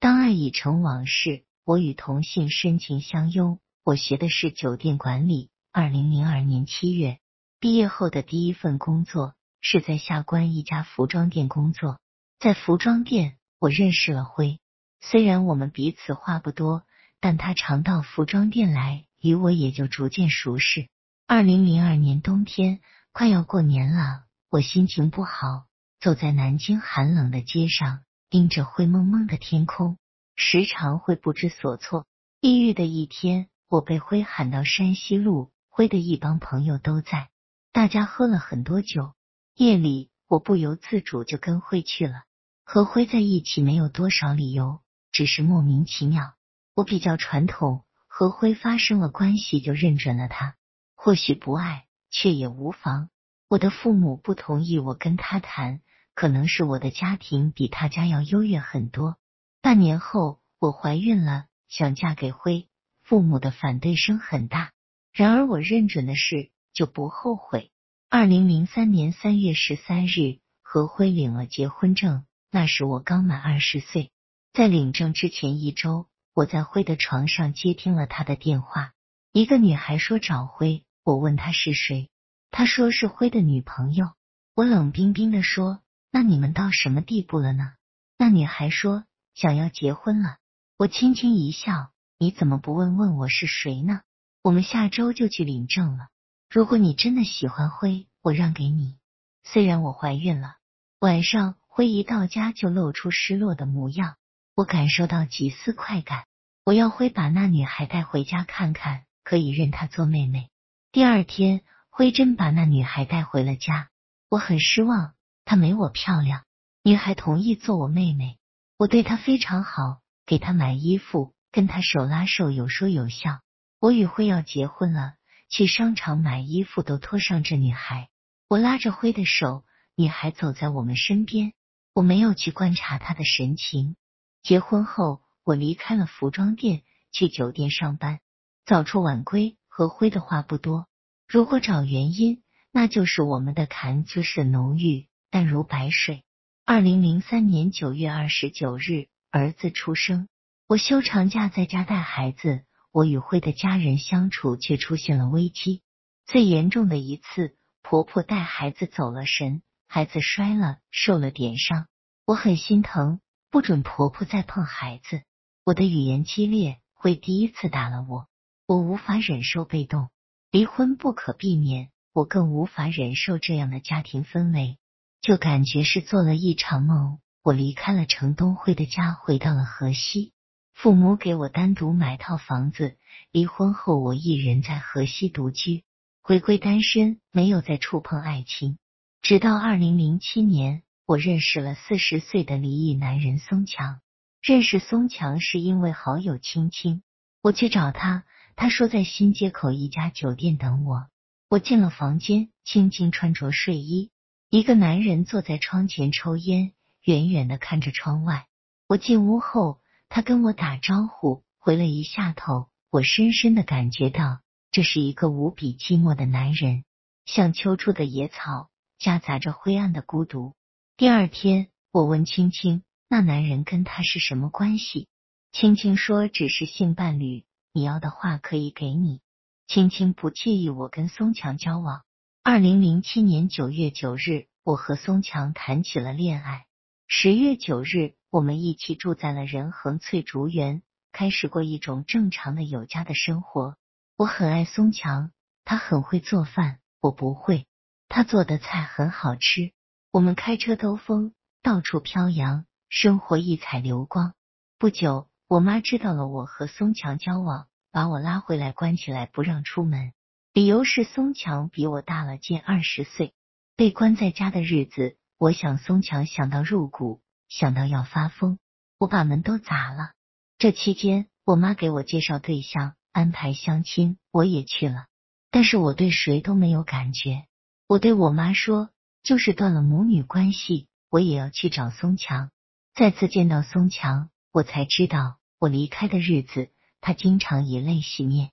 当爱已成往事，我与同性深情相拥。我学的是酒店管理。二零零二年七月毕业后的第一份工作是在下关一家服装店工作。在服装店，我认识了辉。虽然我们彼此话不多，但他常到服装店来，与我也就逐渐熟识。二零零二年冬天，快要过年了，我心情不好，走在南京寒冷的街上，盯着灰蒙蒙的天空，时常会不知所措。抑郁的一天，我被辉喊到山西路，辉的一帮朋友都在，大家喝了很多酒。夜里，我不由自主就跟辉去了。和辉在一起没有多少理由，只是莫名其妙。我比较传统，和辉发生了关系就认准了他。或许不爱，却也无妨。我的父母不同意我跟他谈，可能是我的家庭比他家要优越很多。半年后，我怀孕了，想嫁给辉，父母的反对声很大。然而我认准的事就不后悔。二零零三年三月十三日，何辉领了结婚证，那时我刚满二十岁。在领证之前一周，我在辉的床上接听了他的电话，一个女孩说找辉。我问他是谁，他说是辉的女朋友。我冷冰冰的说：“那你们到什么地步了呢？”那女孩说：“想要结婚了。”我轻轻一笑：“你怎么不问问我是谁呢？我们下周就去领证了。如果你真的喜欢辉，我让给你。虽然我怀孕了。”晚上，辉一到家就露出失落的模样，我感受到几丝快感。我要辉把那女孩带回家看看，可以认她做妹妹。第二天，辉真把那女孩带回了家。我很失望，她没我漂亮。女孩同意做我妹妹，我对她非常好，给她买衣服，跟她手拉手，有说有笑。我与辉要结婚了，去商场买衣服都拖上这女孩。我拉着辉的手，女孩走在我们身边，我没有去观察她的神情。结婚后，我离开了服装店，去酒店上班，早出晚归。和辉的话不多，如果找原因，那就是我们的谈就是浓郁淡如白水。二零零三年九月二十九日，儿子出生，我休长假在家带孩子，我与辉的家人相处却出现了危机。最严重的一次，婆婆带孩子走了神，孩子摔了，受了点伤，我很心疼，不准婆婆再碰孩子。我的语言激烈，会第一次打了我。我无法忍受被动，离婚不可避免，我更无法忍受这样的家庭氛围，就感觉是做了一场梦。我离开了程东辉的家，回到了河西，父母给我单独买套房子。离婚后，我一人在河西独居，回归单身，没有再触碰爱情。直到二零零七年，我认识了四十岁的离异男人松强。认识松强是因为好友青青，我去找他。他说在新街口一家酒店等我。我进了房间，青青穿着睡衣，一个男人坐在窗前抽烟，远远的看着窗外。我进屋后，他跟我打招呼，回了一下头。我深深的感觉到，这是一个无比寂寞的男人，像秋处的野草，夹杂着灰暗的孤独。第二天，我问青青，那男人跟他是什么关系？青青说，只是性伴侣。你要的话可以给你。青青不介意我跟松强交往。二零零七年九月九日，我和松强谈起了恋爱。十月九日，我们一起住在了仁恒翠竹园，开始过一种正常的有家的生活。我很爱松强，他很会做饭，我不会。他做的菜很好吃。我们开车兜风，到处飘扬，生活异彩流光。不久。我妈知道了我和松强交往，把我拉回来关起来不让出门，理由是松强比我大了近二十岁。被关在家的日子，我想松强想到入骨，想到要发疯，我把门都砸了。这期间，我妈给我介绍对象，安排相亲，我也去了，但是我对谁都没有感觉。我对我妈说，就是断了母女关系，我也要去找松强。再次见到松强，我才知道。我离开的日子，他经常以泪洗面。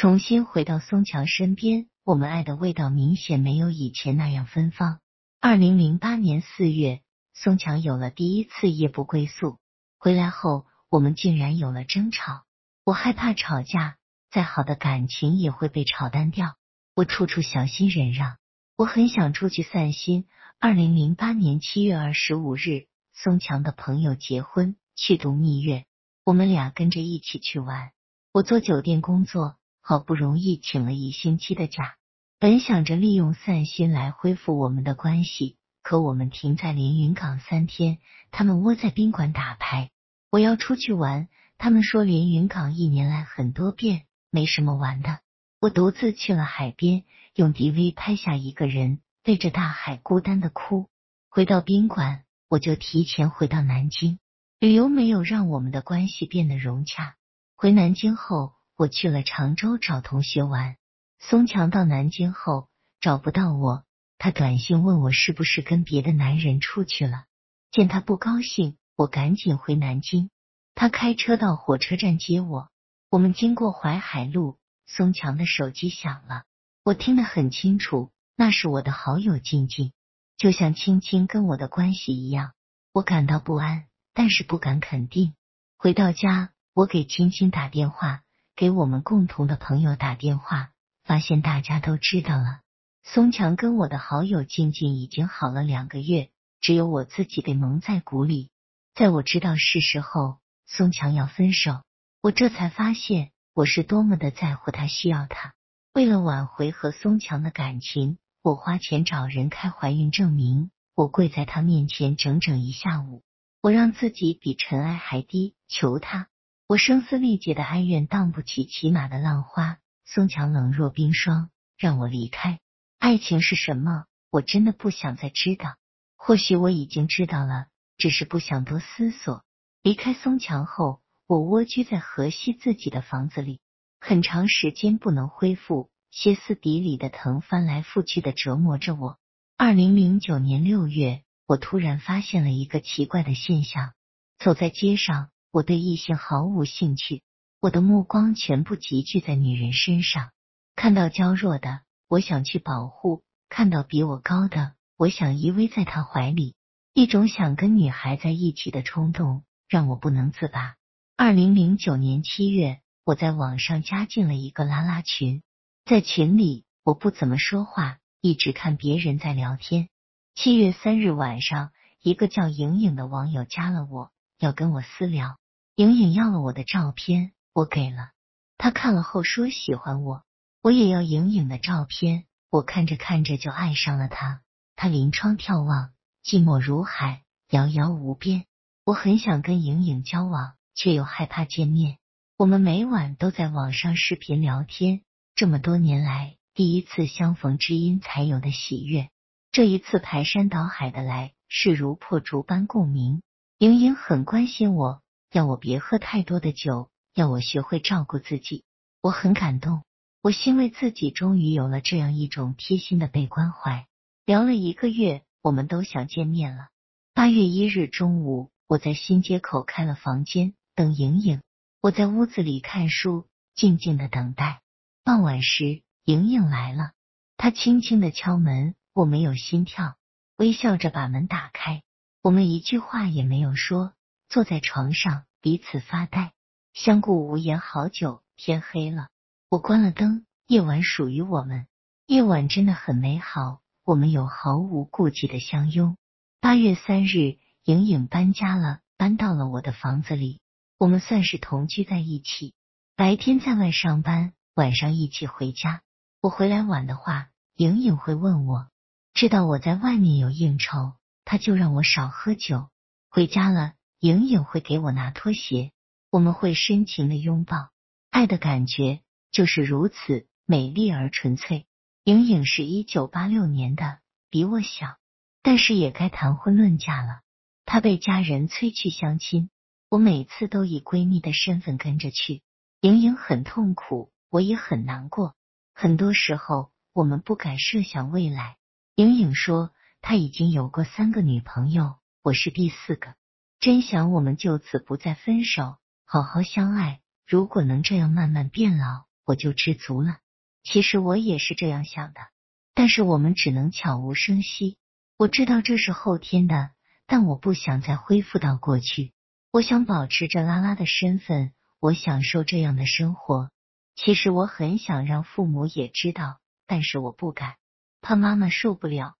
重新回到松强身边，我们爱的味道明显没有以前那样芬芳。二零零八年四月，松强有了第一次夜不归宿。回来后，我们竟然有了争吵。我害怕吵架，再好的感情也会被吵淡掉。我处处小心忍让。我很想出去散心。二零零八年七月二十五日，松强的朋友结婚，去度蜜月，我们俩跟着一起去玩。我做酒店工作，好不容易请了一星期的假，本想着利用散心来恢复我们的关系。可我们停在连云港三天，他们窝在宾馆打牌。我要出去玩，他们说连云港一年来很多遍，没什么玩的。我独自去了海边，用 DV 拍下一个人对着大海孤单的哭。回到宾馆，我就提前回到南京。旅游没有让我们的关系变得融洽。回南京后，我去了常州找同学玩。松强到南京后找不到我。他短信问我是不是跟别的男人出去了，见他不高兴，我赶紧回南京。他开车到火车站接我，我们经过淮海路，松强的手机响了，我听得很清楚，那是我的好友静静，就像青青跟我的关系一样，我感到不安，但是不敢肯定。回到家，我给青青打电话，给我们共同的朋友打电话，发现大家都知道了。松强跟我的好友静静已经好了两个月，只有我自己被蒙在鼓里。在我知道事实后，松强要分手，我这才发现我是多么的在乎他，需要他。为了挽回和松强的感情，我花钱找人开怀孕证明，我跪在他面前整整一下午，我让自己比尘埃还低，求他。我声嘶力竭的哀怨荡不起骑马的浪花。松强冷若冰霜，让我离开。爱情是什么？我真的不想再知道。或许我已经知道了，只是不想多思索。离开松强后，我蜗居在河西自己的房子里，很长时间不能恢复，歇斯底里的疼翻来覆去的折磨着我。二零零九年六月，我突然发现了一个奇怪的现象：走在街上，我对异性毫无兴趣，我的目光全部集聚在女人身上，看到娇弱的。我想去保护，看到比我高的，我想依偎在他怀里。一种想跟女孩在一起的冲动让我不能自拔。二零零九年七月，我在网上加进了一个拉拉群，在群里我不怎么说话，一直看别人在聊天。七月三日晚上，一个叫莹莹的网友加了我，要跟我私聊。莹莹要了我的照片，我给了他看了后说喜欢我。我也要莹莹的照片，我看着看着就爱上了她。她临窗眺望，寂寞如海，遥遥无边。我很想跟莹莹交往，却又害怕见面。我们每晚都在网上视频聊天，这么多年来第一次相逢知音才有的喜悦。这一次排山倒海的来，是如破竹般共鸣。莹莹很关心我，要我别喝太多的酒，要我学会照顾自己。我很感动。我欣慰自己终于有了这样一种贴心的被关怀。聊了一个月，我们都想见面了。八月一日中午，我在新街口开了房间等莹莹。我在屋子里看书，静静的等待。傍晚时，莹莹来了，她轻轻的敲门，我没有心跳，微笑着把门打开。我们一句话也没有说，坐在床上彼此发呆，相顾无言好久。天黑了。我关了灯，夜晚属于我们。夜晚真的很美好，我们有毫无顾忌的相拥。八月三日，莹莹搬家了，搬到了我的房子里。我们算是同居在一起。白天在外上班，晚上一起回家。我回来晚的话，莹莹会问我，知道我在外面有应酬，他就让我少喝酒。回家了，莹莹会给我拿拖鞋。我们会深情的拥抱，爱的感觉。就是如此美丽而纯粹。莹莹是一九八六年的，比我小，但是也该谈婚论嫁了。她被家人催去相亲，我每次都以闺蜜的身份跟着去。莹莹很痛苦，我也很难过。很多时候，我们不敢设想未来。莹莹说，他已经有过三个女朋友，我是第四个。真想我们就此不再分手，好好相爱。如果能这样慢慢变老。我就知足了。其实我也是这样想的，但是我们只能悄无声息。我知道这是后天的，但我不想再恢复到过去。我想保持着拉拉的身份，我享受这样的生活。其实我很想让父母也知道，但是我不敢，怕妈妈受不了。